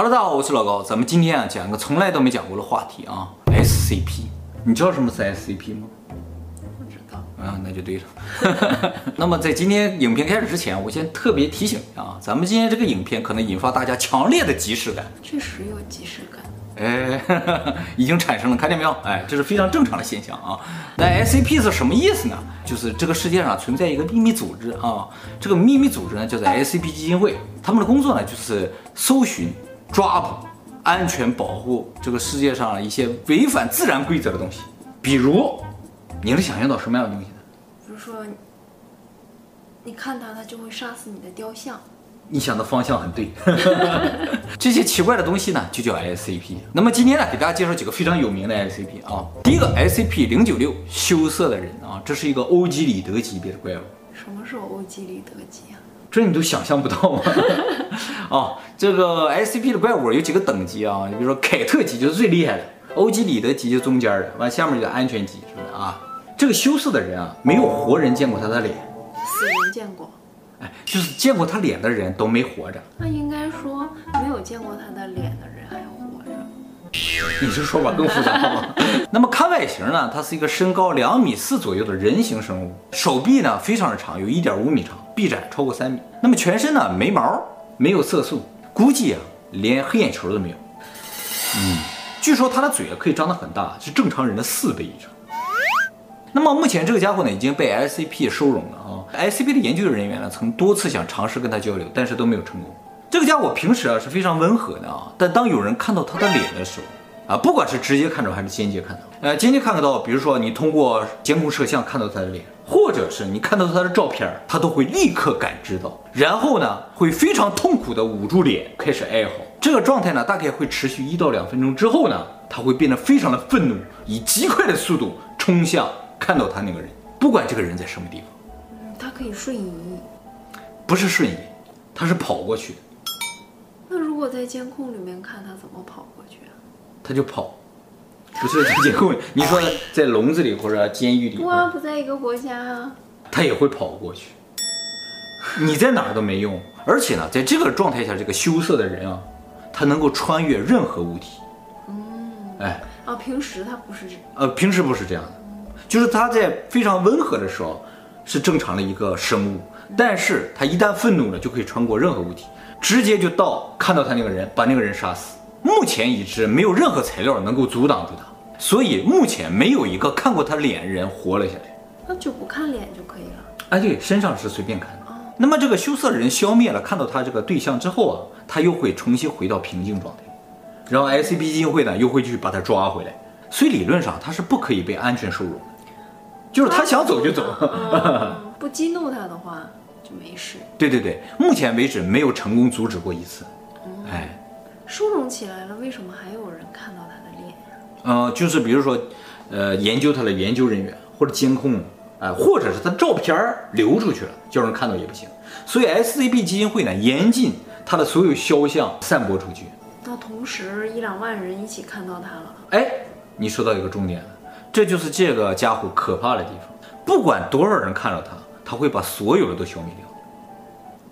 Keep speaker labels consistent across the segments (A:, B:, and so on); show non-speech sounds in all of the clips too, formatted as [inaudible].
A: Hello，大家好，我是老高。咱们今天啊讲一个从来都没讲过的话题啊，SCP。你知道什么是 SCP 吗？
B: 不知道。
A: 啊，那就对了。[laughs] 那么在今天影片开始之前，我先特别提醒一下啊，咱们今天这个影片可能引发大家强烈的即视感。
B: 确实有即视感。
A: 哎，[laughs] 已经产生了，看见没有？哎，这是非常正常的现象啊。那 SCP 是什么意思呢？就是这个世界上存在一个秘密组织啊，这个秘密组织呢叫做 SCP 基金会，他们的工作呢就是搜寻。抓捕、安全保护这个世界上一些违反自然规则的东西，比如，你能想象到什么样的东西呢？
B: 比如说，你看它，它就会杀死你的雕像。
A: 你想的方向很对。[laughs] 这些奇怪的东西呢，就叫 SCP。那么今天呢，给大家介绍几个非常有名的 SCP 啊。第一个 SCP 零九六羞涩的人啊，这是一个欧几里得级别的怪物。
B: 什么是欧几里得级啊？
A: 这你都想象不到吗？[laughs] 哦，这个 SCP 的怪物有几个等级啊？你比如说凯特级就是最厉害的，欧几里得级就中间的，完下面就安全级，是不是啊？这个羞涩的人啊，没有活人见过他的脸，
B: 死人见过，
A: 哎，就是见过他脸的人都没活着。
B: 那应该说没有见过他的脸的人还活着。
A: 你这说法更复杂了？[laughs] 那么看外形呢，它是一个身高两米四左右的人形生物，手臂呢非常的长，有一点五米长。臂展超过三米，那么全身呢没毛，没有色素，估计啊连黑眼球都没有。嗯，据说他的嘴啊可以张得很大，是正常人的四倍以上。那么目前这个家伙呢已经被 SCP 收容了啊，SCP 的研究人员呢曾多次想尝试跟他交流，但是都没有成功。这个家伙平时啊是非常温和的啊，但当有人看到他的脸的时候。啊，不管是直接看到还是间接看到，呃，间接看得到，比如说你通过监控摄像看到他的脸，或者是你看到他的照片，他都会立刻感知到，然后呢，会非常痛苦的捂住脸，开始哀嚎。这个状态呢，大概会持续一到两分钟之后呢，他会变得非常的愤怒，以极快的速度冲向看到他那个人，不管这个人在什么地方。
B: 嗯，他可以瞬移，
A: 不是瞬移，他是跑过去。
B: 那如果在监控里面看他怎么跑过去啊？
A: 他就跑，不是在监控里。你说在笼子里或者监狱里，
B: 不啊，不在一个国家啊，他
A: 也会跑过去。你在哪儿都没用，而且呢，在这个状态下，这个羞涩的人啊，他能够穿越任何物体。
B: 嗯，
A: 哎，
B: 啊，平时他不是这样，
A: 呃，平时不是这样的，就是他在非常温和的时候是正常的一个生物，但是他一旦愤怒了，就可以穿过任何物体，直接就到看到他那个人，把那个人杀死。目前已知没有任何材料能够阻挡住他，所以目前没有一个看过他脸的人活了下来。
B: 那就不看脸就可以了。
A: 哎，对，身上是随便看的。那么这个羞涩的人消灭了，看到他这个对象之后啊，他又会重新回到平静状态，然后 SCP 基金会呢又会去把他抓回来，所以理论上他是不可以被安全收容的，就是他想走就走，[laughs]
B: 嗯、不激怒他的话就没事。
A: 对对对，目前为止没有成功阻止过一次。
B: 嗯、
A: 哎。
B: 收容起来了，为什么还有人看到他的脸呀？
A: 呃，就是比如说，呃，研究他的研究人员或者监控，啊、呃，或者是他照片流出去了，叫人看到也不行。所以 SCB 基金会呢，严禁他的所有肖像散播出去。
B: 那同时一两万人一起看到他了。
A: 哎，你说到一个重点了，这就是这个家伙可怕的地方。不管多少人看到他，他会把所有的都消灭掉。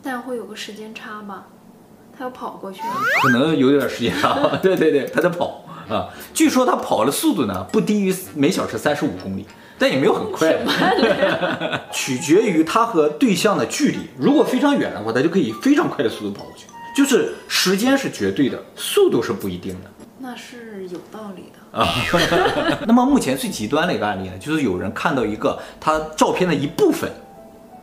B: 但会有个时间差吧？他要跑过去了，
A: 可能有点时间啊。[laughs] 对对对，他在跑啊。据说他跑的速度呢，不低于每小时三十五公里，但也没有很快。[laughs] 取决于他和对象的距离。如果非常远的话，他就可以非常快的速度跑过去。就是时间是绝对的，速度是不一定的。
B: 那是有道理的。
A: 啊，[laughs] 那么目前最极端的一个案例呢，就是有人看到一个他照片的一部分，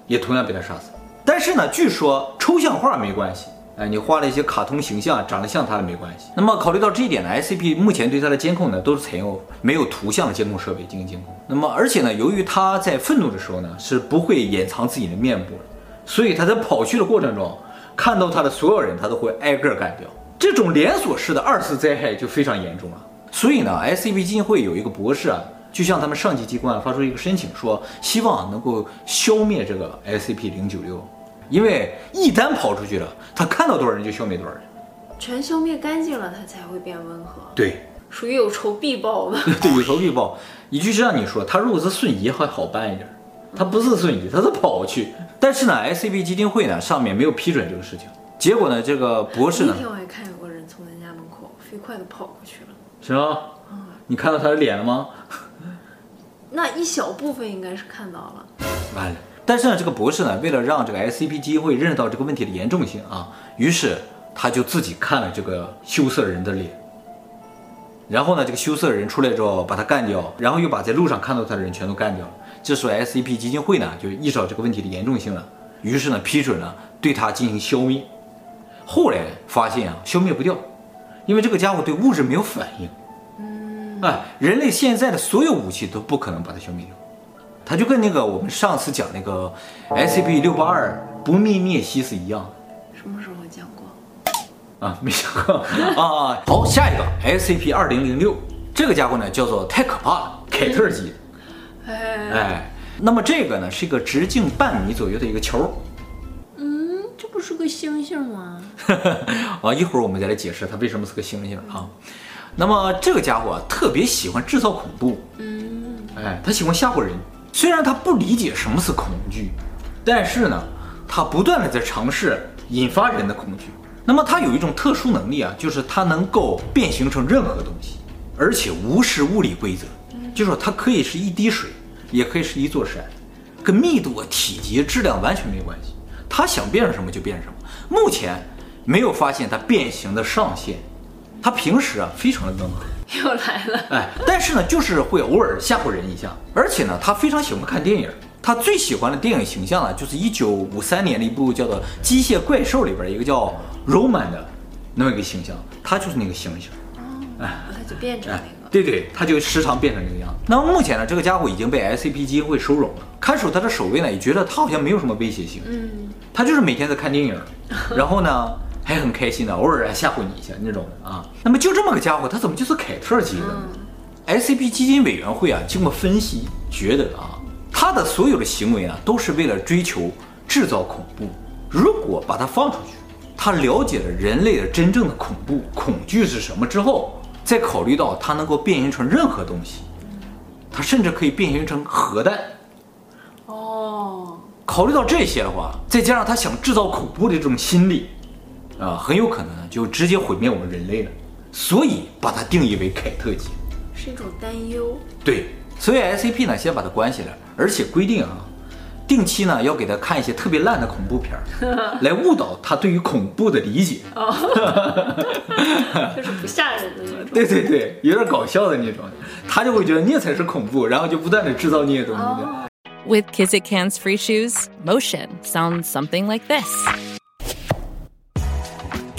A: 也同样被他杀死。但是呢，据说抽象画没关系，哎，你画了一些卡通形象，长得像他的没关系。那么考虑到这一点呢，SCP 目前对他的监控呢，都是采用没有图像的监控设备进行监控。那么而且呢，由于他在愤怒的时候呢，是不会掩藏自己的面部的，所以他在跑去的过程中，看到他的所有人，他都会挨个干掉。这种连锁式的二次灾害就非常严重了。所以呢，SCP 基金会有一个博士啊，就向他们上级机关发出一个申请，说希望能够消灭这个 SCP 零九六，因为一旦跑出去了，他看到多少人就消灭多少人，
B: 全消灭干净了，他才会变温和。
A: 对，
B: 属于有仇必报吧。[laughs]
A: 对，有仇必报。一句是让你说，他如果是瞬移还好办一点，他不是瞬移，他是跑去。但是呢，SCP 基金会呢上面没有批准这个事情。结果呢，这个博士呢，
B: 那天我还看有个人从咱家门口飞快地跑过去了。
A: 是吗？你看到他的脸了吗？
B: 那一小部分应该是看到了。
A: 完了，但是呢，这个博士呢，为了让这个 SCP 基金会认识到这个问题的严重性啊，于是他就自己看了这个羞涩人的脸。然后呢，这个羞涩人出来之后，把他干掉，然后又把在路上看到他的人全都干掉了。这时候 SCP 基金会呢，就意识到这个问题的严重性了，于是呢，批准了对他进行消灭。后来发现啊，消灭不掉。因为这个家伙对物质没有反应，嗯，哎，人类现在的所有武器都不可能把它消灭掉，它就跟那个我们上次讲那个 SCP 六八二不灭灭息是一样。
B: 什么时候讲过？
A: 啊，没讲过 [laughs] 啊。好，下一个 SCP 二零零六，这个家伙呢叫做太可怕了，凯特级哎，那么这个呢是一个直径半米左右的一个球。
B: 嗯，这不是个星星吗？[laughs]
A: 啊，一会儿我们再来解释它为什么是个星星啊。那么这个家伙啊，特别喜欢制造恐怖。嗯，哎，他喜欢吓唬人。虽然他不理解什么是恐惧，但是呢，他不断的在尝试引发人的恐惧。那么他有一种特殊能力啊，就是他能够变形成任何东西，而且无视物理规则。就说它可以是一滴水，也可以是一座山，跟密度、啊体积、质量完全没关系。他想变成什么就变成什么，目前没有发现他变形的上限。他平时啊非常的温和，[laughs]
B: 又来了，
A: 哎，但是呢就是会偶尔吓唬人一下，而且呢他非常喜欢看电影，他最喜欢的电影形象呢就是一九五三年的一部叫做《机械怪兽》里边一个叫 Roman 的那么一个形象，他就是那个猩猩，
B: 哎，他就变成那个。哎
A: 对对，他就时常变成这个样子。那么目前呢，这个家伙已经被 SCP 基金会收容了。看守他的守卫呢，也觉得他好像没有什么威胁性。嗯，他就是每天在看电影，[laughs] 然后呢还很开心的，偶尔还吓唬你一下那种的啊。那么就这么个家伙，他怎么就是凯特级的呢？嗯，SCP 基金委员会啊，经过分析，觉得啊，他的所有的行为啊，都是为了追求制造恐怖。如果把他放出去，他了解了人类的真正的恐怖恐惧是什么之后。再考虑到它能够变形成任何东西，它甚至可以变形成核弹。哦，考虑到这些的话，再加上他想制造恐怖的这种心理，啊，很有可能就直接毁灭我们人类了。所以把它定义为凯特级，
B: 是一种担忧。
A: 对，所以 SCP 呢，先把它关起来，而且规定啊。定期呢，要给他看一些特别烂的恐怖片儿，[laughs] 来误导他对于恐怖的理解。哦，[laughs]
B: 就是不吓人的那种。
A: 对对对，有点搞笑的那种，他就会觉得那才是恐怖，然后就不断的制造那些东西。
C: With Kizik hands free shoes, motion sounds something like this.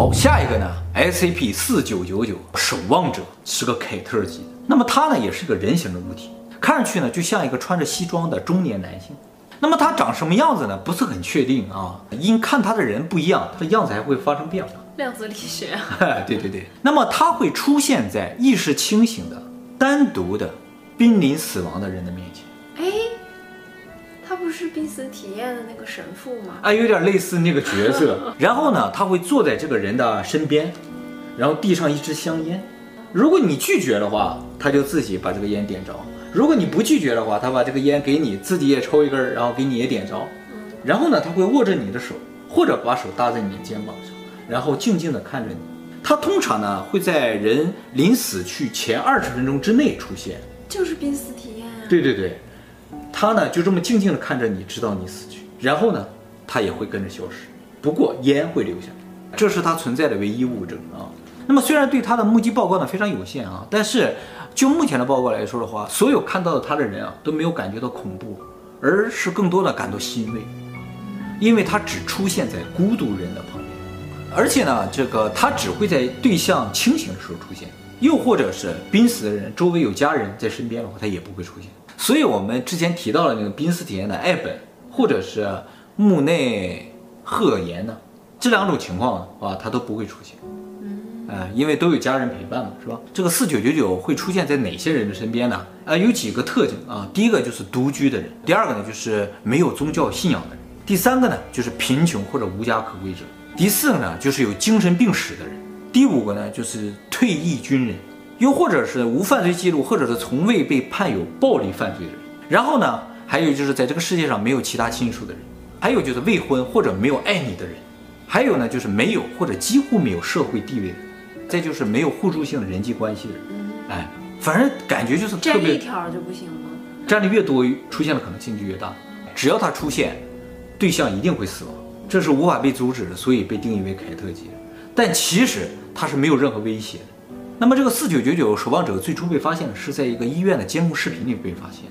A: 好，下一个呢？SCP 四九九九守望者是个凯特级，那么它呢也是个人形的物体，看上去呢就像一个穿着西装的中年男性。那么它长什么样子呢？不是很确定啊，因看它的人不一样，它的样子还会发生变化。
B: 量子力学，[laughs]
A: 对对对。那么它会出现在意识清醒的、单独的、濒临死亡的人的面前。
B: 哎，他不是濒死体验的那个神父吗？
A: 啊，有点类似那个角色。[laughs] 然后呢，他会坐在这个人的身边，然后递上一支香烟。如果你拒绝的话，他就自己把这个烟点着；如果你不拒绝的话，他把这个烟给你，自己也抽一根，然后给你也点着。然后呢，他会握着你的手，或者把手搭在你的肩膀上，然后静静地看着你。他通常呢会在人临死去前二十分钟之内出现，
B: 就是濒死体验啊。
A: 对对对，他呢就这么静静的看着你，直到你死去，然后呢，他也会跟着消失。不过烟会留下来，这是他存在的唯一物证啊。那么虽然对他的目击报告呢非常有限啊，但是就目前的报告来说的话，所有看到的他的人啊都没有感觉到恐怖，而是更多的感到欣慰，因为他只出现在孤独人的旁边，而且呢，这个他只会在对象清醒的时候出现，又或者是濒死的人周围有家人在身边的话，他也不会出现。所以我们之前提到了那个濒死体验的爱本，或者是木内鹤彦呢，这两种情况啊，他都不会出现。呃，因为都有家人陪伴嘛，是吧？这个四九九九会出现在哪些人的身边呢？呃，有几个特征啊。第一个就是独居的人，第二个呢就是没有宗教信仰的人，第三个呢就是贫穷或者无家可归者，第四个呢就是有精神病史的人，第五个呢就是退役军人，又或者是无犯罪记录，或者是从未被判有暴力犯罪的人。然后呢，还有就是在这个世界上没有其他亲属的人，还有就是未婚或者没有爱你的人，还有呢就是没有或者几乎没有社会地位的人。再就是没有互助性的人际关系的人，哎，反正感觉就是特别，
B: 占一条就不行吗？
A: 占的越多，出现的可能性就越大。只要他出现，对象一定会死亡，这是无法被阻止的，所以被定义为凯特级。但其实他是没有任何威胁的。那么这个四九九九守望者最初被发现是在一个医院的监控视频里被发现。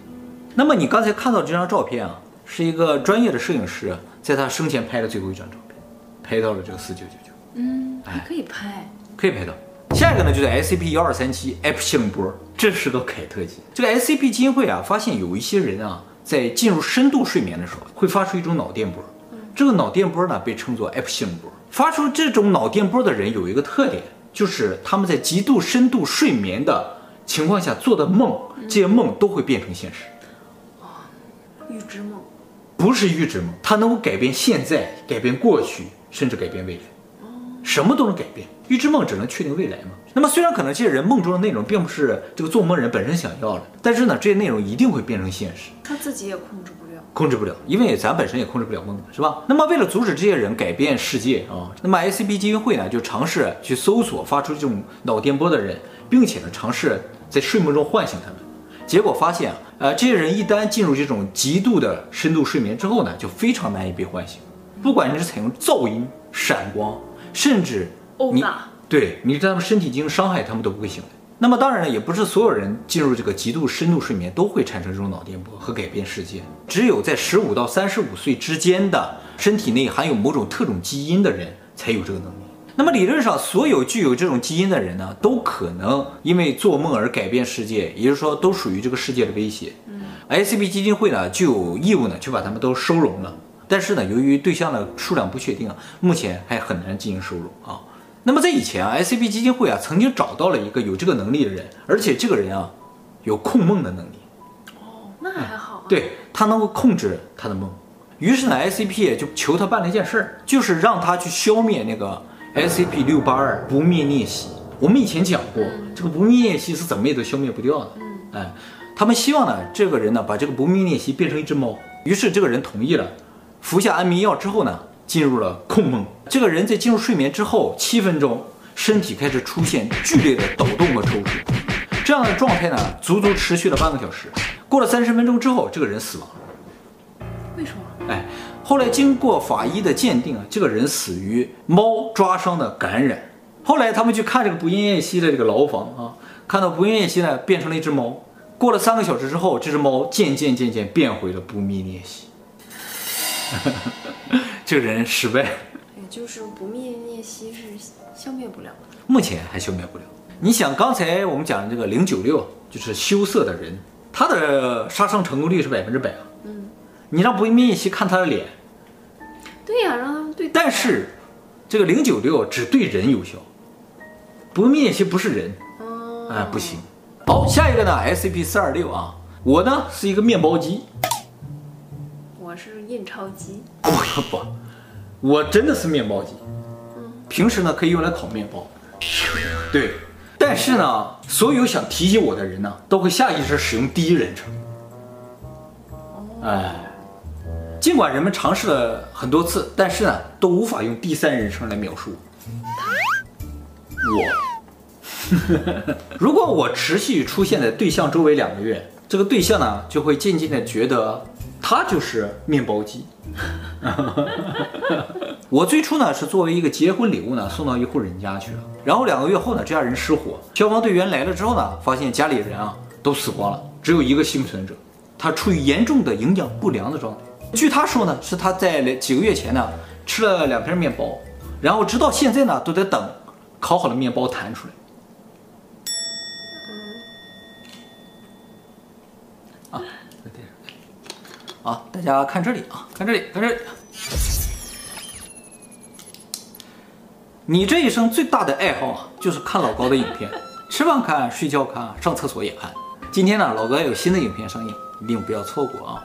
A: 那么你刚才看到这张照片啊，是一个专业的摄影师在他生前拍的最后一张照片，拍到了这个四九九九。
B: 嗯，还可以拍。
A: 可以拍到，下一个呢就是 SCP 幺二三七 F 信令波，这是个凯特级。这个 SCP 基金会啊，发现有一些人啊，在进入深度睡眠的时候，会发出一种脑电波。这个脑电波呢，被称作 F 信令波。发出这种脑电波的人有一个特点，就是他们在极度深度睡眠的情况下做的梦，这些梦都会变成现实。
B: 哦，预知梦？
A: 不是预知梦，它能够改变现在，改变过去，甚至改变未来。什么都能改变，预知梦只能确定未来嘛。那么虽然可能这些人梦中的内容并不是这个做梦人本身想要的，但是呢，这些内容一定会变成现实。
B: 他自己也控制不了，
A: 控制不了，因为咱本身也控制不了梦，是吧？那么为了阻止这些人改变世界啊，那么 S C B 基金会呢就尝试去搜索发出这种脑电波的人，并且呢尝试在睡梦中唤醒他们。结果发现啊，呃，这些人一旦进入这种极度的深度睡眠之后呢，就非常难以被唤醒，不管你是采用噪音、闪光。甚至你对你在他们身体进行伤害，他们都不会醒来。那么当然了，也不是所有人进入这个极度深度睡眠都会产生这种脑电波和改变世界。只有在十五到三十五岁之间的身体内含有某种特种基因的人才有这个能力。那么理论上，所有具有这种基因的人呢，都可能因为做梦而改变世界，也就是说，都属于这个世界的威胁。嗯，SCP 基金会呢就有义务呢去把他们都收容了。但是呢，由于对象的数量不确定啊，目前还很难进行收容啊。那么在以前啊，SCP 基金会啊曾经找到了一个有这个能力的人，而且这个人啊有控梦的能力。
B: 哦，那还好啊。
A: 对，他能够控制他的梦。于是呢，SCP 就求他办了一件事儿，就是让他去消灭那个 SCP 六八二不灭啮蜥。我们以前讲过，这个不灭啮蜥是怎么也都消灭不掉的。嗯，哎，他们希望呢，这个人呢把这个不灭啮蜥变成一只猫。于是这个人同意了。服下安眠药之后呢，进入了控梦。这个人在进入睡眠之后七分钟，身体开始出现剧烈的抖动和抽搐，这样的状态呢，足足持续了半个小时。过了三十分钟之后，这个人死亡了。
B: 为什么？
A: 哎，后来经过法医的鉴定啊，这个人死于猫抓伤的感染。后来他们去看这个不灭啮蜥的这个牢房啊，看到不灭啮蜥呢变成了一只猫。过了三个小时之后，这只猫渐渐渐渐变回了不灭啮蜥。[laughs] 这个人失败，
B: 也就是不灭啮蜥是消灭不了的，
A: 目前还消灭不了。你想，刚才我们讲的这个零九六，就是羞涩的人，他的杀伤成功率是百分之百啊。嗯，你让不灭啮蜥看他的脸，
B: 对呀、啊，让他们对。
A: 但是这个零九六只对人有效，不灭啮蜥不是人，哦，哎，不行。好，下一个呢，SCP 四二六啊，我呢是一个面包机。
B: 我是印钞机，[laughs]
A: 不不，我真的是面包机。嗯，平时呢可以用来烤面包。对，但是呢，所有想提起我的人呢，都会下意识使用第一人称。哎，尽管人们尝试了很多次，但是呢，都无法用第三人称来描述我。[laughs] 如果我持续出现在对象周围两个月，这个对象呢，就会渐渐的觉得他就是面包机。[laughs] 我最初呢是作为一个结婚礼物呢送到一户人家去了，然后两个月后呢，这家人失火，消防队员来了之后呢，发现家里人啊都死光了，只有一个幸存者，他处于严重的营养不良的状态。据他说呢，是他在几个月前呢吃了两片面包，然后直到现在呢都在等烤好的面包弹出来。啊，大家看这里啊，看这里，看这里。你这一生最大的爱好啊，就是看老高的影片，吃饭看，睡觉看，上厕所也看。今天呢，老高有新的影片上映，一定不要错过啊！